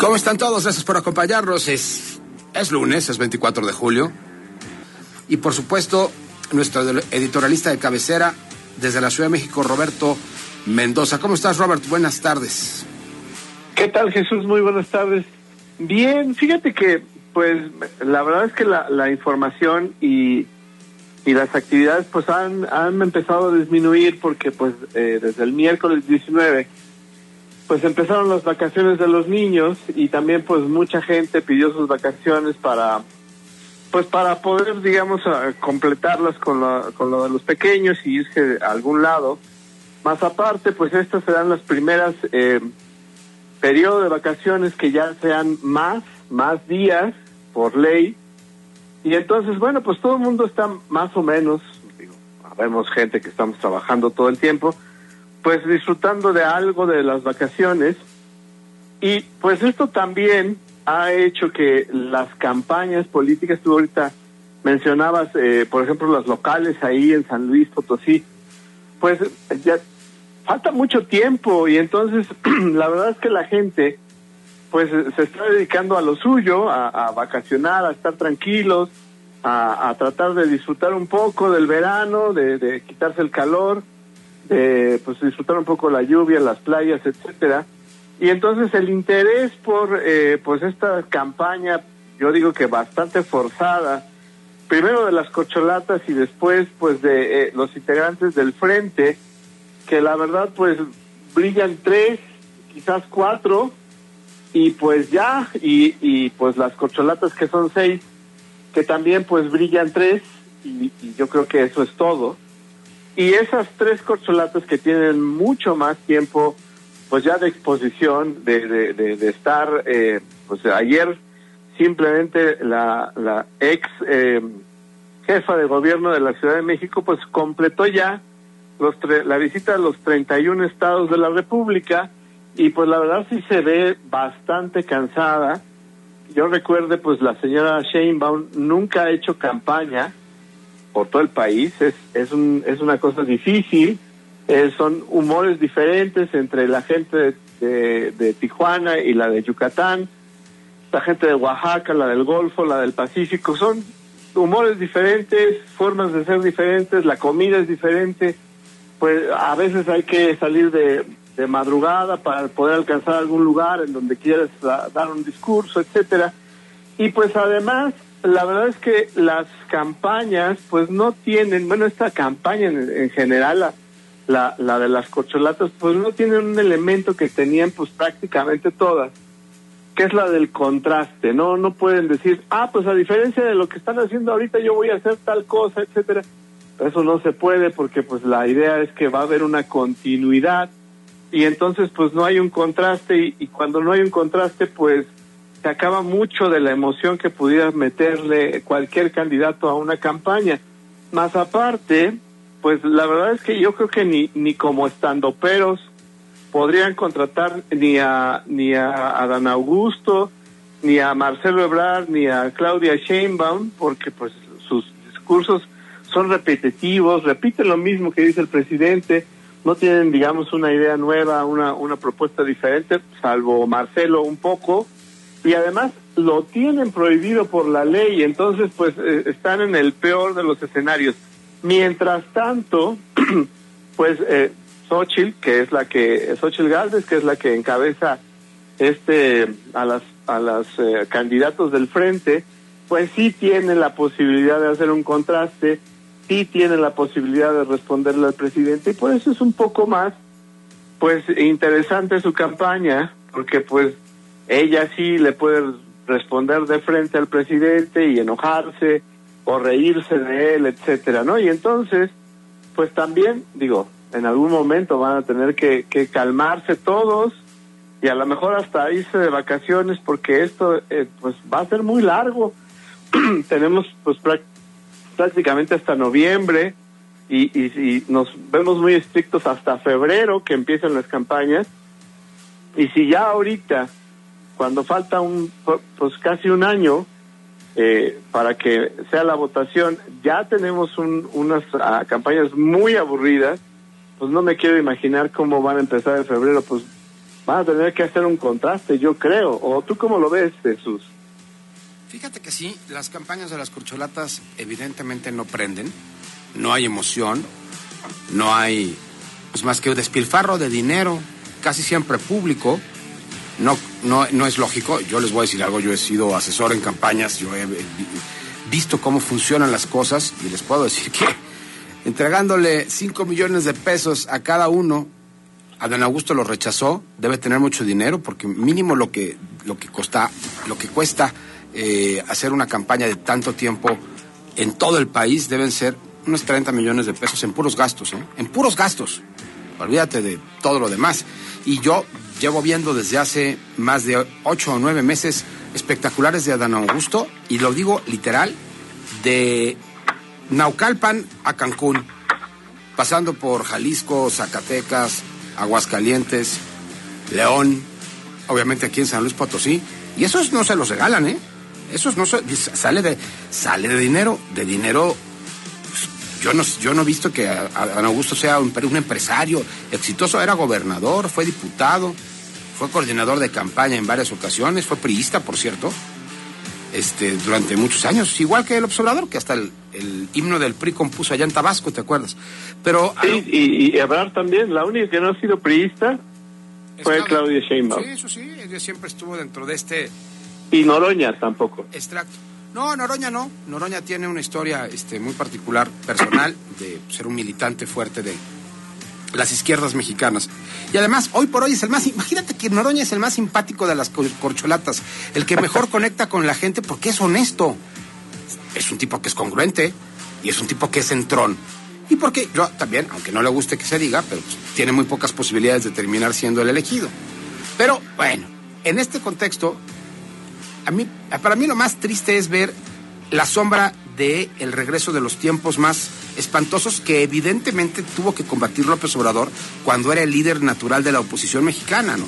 ¿Cómo están todos? Gracias por acompañarnos. Es, es lunes, es 24 de julio. Y por supuesto, nuestro editorialista de cabecera desde la Ciudad de México, Roberto Mendoza. ¿Cómo estás, Robert? Buenas tardes. ¿Qué tal, Jesús? Muy buenas tardes. Bien, fíjate que, pues, la verdad es que la, información y, y las actividades, pues, han, han empezado a disminuir porque, pues, eh, desde el miércoles 19 pues empezaron las vacaciones de los niños y también pues mucha gente pidió sus vacaciones para pues para poder digamos completarlas con, con lo de los pequeños y irse a algún lado. Más aparte pues estas serán las primeras eh, periodo de vacaciones que ya sean más más días por ley. Y entonces bueno pues todo el mundo está más o menos digo vemos gente que estamos trabajando todo el tiempo pues disfrutando de algo de las vacaciones. Y pues esto también ha hecho que las campañas políticas, tú ahorita mencionabas, eh, por ejemplo, las locales ahí en San Luis Potosí, pues ya falta mucho tiempo y entonces la verdad es que la gente pues se está dedicando a lo suyo, a, vacacionar, a estar tranquilos, a, tratar de disfrutar un poco del verano, de quitarse el calor eh, pues disfrutar un poco la lluvia, las playas, etcétera. Y entonces el interés por eh, pues esta campaña, yo digo que bastante forzada, primero de las cocholatas y después pues de eh, los integrantes del frente, que la verdad pues brillan tres, quizás cuatro, y pues ya, y, y pues las cocholatas que son seis, que también pues brillan tres, y yo creo que eso es todo. Y esas tres corcholatas que tienen mucho más tiempo, pues ya de exposición, de, de, estar, eh, pues ayer simplemente la, la ex eh, jefa de gobierno de la Ciudad de México, pues completó ya los la visita a los 31 estados de la República y pues la verdad sí se ve bastante cansada. Yo recuerde, pues la señora Sheinbaum nunca ha hecho campaña, por todo el país. Es, es, un, es una cosa difícil, eh, son humores diferentes entre la gente de, de, Tijuana y la de Yucatán, la gente de Oaxaca, la del Golfo, la del Pacífico, son humores diferentes, formas de ser diferentes, la comida es diferente, pues a veces hay que salir de, de madrugada para poder alcanzar algún lugar en donde quieras dar un discurso, etcétera. Y pues además la verdad es que las campañas pues no tienen, bueno, esta campaña en, general, la, la, de las corcholatas, pues no tienen un elemento que tenían pues prácticamente todas, que es la del contraste, ¿no? No pueden decir, ah, pues a diferencia de lo que están haciendo ahorita yo voy a hacer tal cosa, etcétera. Eso no se puede porque pues la idea es que va a haber una continuidad y entonces pues no hay un contraste y cuando no hay un contraste pues se acaba mucho de la emoción que pudiera meterle cualquier candidato a una campaña. Más aparte, pues la verdad es que yo creo que ni, ni como estandoperos podrían contratar ni a, ni a Adán Augusto, ni a Marcelo Ebrard, ni a Claudia Sheinbaum, porque pues sus discursos son repetitivos, repiten lo mismo que dice el presidente, no tienen, digamos, una idea nueva, una, una propuesta diferente, salvo Marcelo un poco, y además lo tienen prohibido por la ley, entonces pues eh, están en el peor de los escenarios. Mientras tanto, pues eh, Xochitl, que es la que, Xochitl Galvez, que es la que encabeza este a las a los eh, candidatos del frente, pues sí tiene la posibilidad de hacer un contraste, sí tiene la posibilidad de responderle al presidente y por eso es un poco más pues interesante su campaña, porque pues ella sí le puede responder de frente al presidente y enojarse o reírse de él, etcétera, ¿no? Y entonces, pues también, digo, en algún momento van a tener que, calmarse todos y a lo mejor hasta irse de vacaciones porque esto eh, pues va a ser muy largo. Tenemos pues prácticamente hasta noviembre y, y, nos vemos muy estrictos hasta febrero que empiezan las campañas. Y si ya ahorita, cuando falta un pues casi un año eh, para que sea la votación, ya tenemos unas ah, campañas muy aburridas, pues no me quiero imaginar cómo van a empezar en febrero, pues van a tener que hacer un contraste, yo creo. ¿O tú cómo lo ves, Jesús? Fíjate que sí, las campañas de las corcholatas evidentemente no prenden, no hay emoción, no hay pues más que despilfarro de dinero, casi siempre público. No, no, no es lógico. Yo les voy a decir algo, yo he sido asesor en campañas, yo he visto cómo funcionan las cosas y les puedo decir que entregándole 5 millones de pesos a cada uno, a don Augusto lo rechazó, debe tener mucho dinero porque mínimo lo que, lo que, lo que cuesta eh, hacer una campaña de tanto tiempo en todo el país deben ser unos 30 millones de pesos en puros gastos, ¿eh? En puros gastos. Olvídate de todo lo demás. Y yo llevo viendo desde hace más de 8 o 9 meses espectaculares de Adán Augusto, y lo digo literal, de Naucalpan a Cancún, pasando por Jalisco, Zacatecas, Aguascalientes, León, obviamente aquí en San Luis Potosí, y esos no se los regalan, ¿eh? Eso no sale de, sale de dinero, de dinero. Pues, yo no, yo no he visto que Adán Augusto sea un, empresario exitoso, era gobernador, fue diputado, fue coordinador de campaña en varias ocasiones, fue priista, por cierto, este, durante muchos años, igual que el observador, que hasta el, himno del PRI compuso allá en Tabasco, ¿te acuerdas? Pero, sí, y, y Ebrard también, la única que no ha sido priista fue Claudia Sheinbaum. Sí, eso sí, ella siempre estuvo dentro de este y Noroña tampoco. Extracto. No, Noroña no. Noroña tiene una historia este, muy particular, personal, de ser un militante fuerte de las izquierdas mexicanas. Y además, hoy por hoy es el más. Imagínate que Noroña es el más simpático de las corcholatas, el que mejor conecta con la gente porque es honesto. Es un tipo que es congruente y es un tipo que es entrón. Y porque yo también, aunque no le guste que se diga, pero tiene muy pocas posibilidades de terminar siendo el elegido. Pero bueno, en este contexto, a mí, para mí lo más triste es ver la sombra de el regreso de los tiempos más espantosos que evidentemente tuvo que combatir López Obrador cuando era el líder natural de la oposición mexicana, ¿no?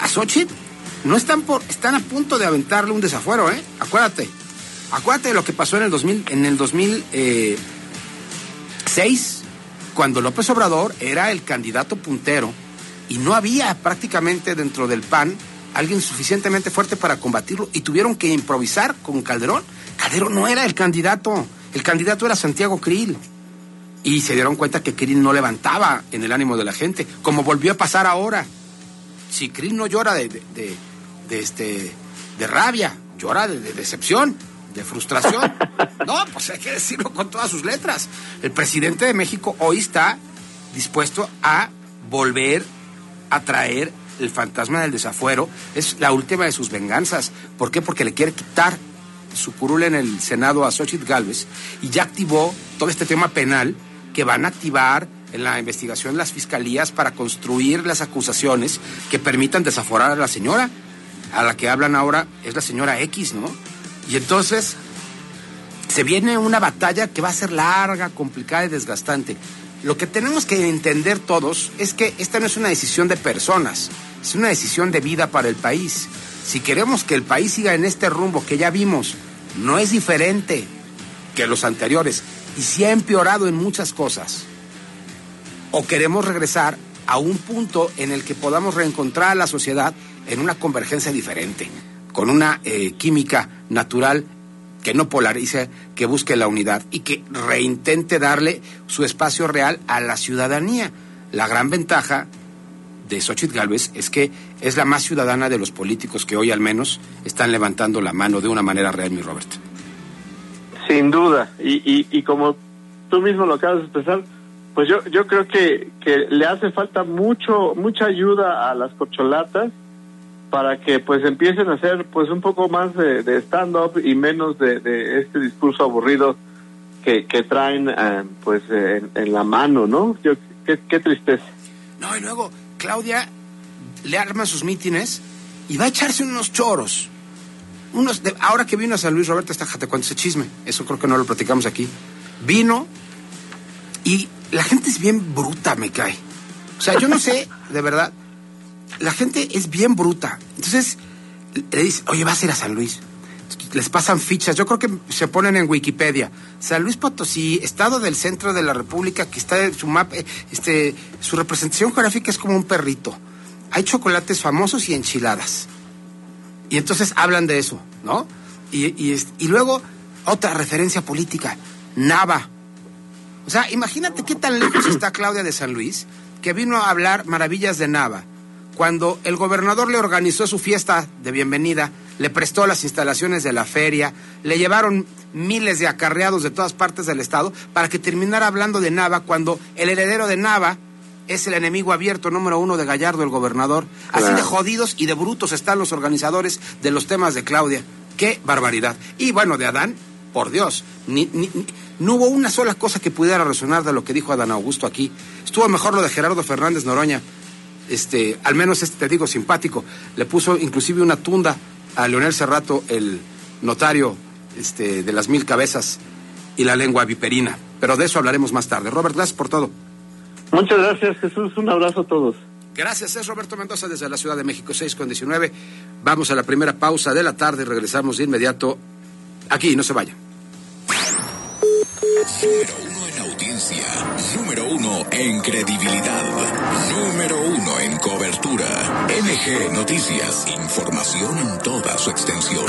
A Xochitl no están por, están a punto de aventarle un desafuero, ¿eh? Acuérdate. Acuérdate de lo que pasó en el 2000, en el 2006, eh, cuando López Obrador era el candidato puntero y no había prácticamente dentro del PAN alguien suficientemente fuerte para combatirlo y tuvieron que improvisar con Calderón. Calderón no era el candidato, el candidato era Santiago Krill. Y se dieron cuenta que Krill no levantaba en el ánimo de la gente, como volvió a pasar ahora. Si Krill no llora de, de, este, de rabia, llora de, de decepción, de frustración. No, pues hay que decirlo con todas sus letras. El presidente de México hoy está dispuesto a volver a traer el fantasma del desafuero es la última de sus venganzas. ¿Por qué? Porque le quiere quitar su curul en el Senado a Xochitl Galvez y ya activó todo este tema penal que van a activar en la investigación las fiscalías para construir las acusaciones que permitan desaforar a la señora. A la que hablan ahora es la señora X, ¿no? Y entonces se viene una batalla que va a ser larga, complicada y desgastante. Lo que tenemos que entender todos es que esta no es una decisión de personas, es una decisión de vida para el país. Si queremos que el país siga en este rumbo que ya vimos, no es diferente que los anteriores y se ha empeorado en muchas cosas. O queremos regresar a un punto en el que podamos reencontrar a la sociedad en una convergencia diferente, con una eh, química natural que no polarice, que busque la unidad y que reintente darle su espacio real a la ciudadanía. La gran ventaja de Xochitl Galvez es que es la más ciudadana de los políticos que hoy al menos están levantando la mano de una manera real, mi Robert. Sin duda, y, y, como tú mismo lo acabas de expresar, pues yo, yo creo que, que le hace falta mucho, mucha ayuda a las corcholatas para que pues empiecen a hacer pues un poco más de, stand-up y menos de, este discurso aburrido que, traen eh, pues en, la mano, ¿no? Yo, qué, tristeza. No, y luego Claudia le arman sus mítines y va a echarse unos choros. Unos ahora que vino a San Luis, Roberto, está te cuento ese chisme. Eso creo que no lo platicamos aquí. Vino y la gente es bien bruta, me cae. O sea, yo no sé, de verdad. La gente es bien bruta. Entonces, le dice, oye, vas a ir a San Luis. Les pasan fichas, yo creo que se ponen en Wikipedia. San Luis Potosí, estado del centro de la República, que está en su mapa, este, su representación geográfica es como un perrito. Hay chocolates famosos y enchiladas. Y entonces hablan de eso, ¿no? Y, y, y luego, otra referencia política, Nava. O sea, imagínate qué tan lejos está Claudia de San Luis, que vino a hablar maravillas de Nava cuando el gobernador le organizó su fiesta de bienvenida, le prestó las instalaciones de la feria, le llevaron miles de acarreados de todas partes del estado para que terminara hablando de Nava cuando el heredero de Nava es el enemigo abierto número uno de Gallardo, el gobernador. Así de jodidos y de brutos están los organizadores de los temas de Claudia. ¡Qué barbaridad! Y bueno, de Adán, por Dios, ni, no hubo una sola cosa que pudiera resonar de lo que dijo Adán Augusto aquí. Estuvo mejor lo de Gerardo Fernández Noroña este, al menos este te digo simpático, le puso inclusive una tunda a Leonel Cerrato, el notario este, de las mil cabezas y la lengua viperina. Pero de eso hablaremos más tarde. Robert, gracias por todo. Muchas gracias, Jesús. Un abrazo a todos. Gracias, es Roberto Mendoza desde la Ciudad de México, 6 con 19. Vamos a la primera pausa de la tarde y regresamos de inmediato aquí, no se vayan. Número uno en audiencia, número uno en credibilidad, número uno en cobertura. MG Noticias, información en toda su extensión.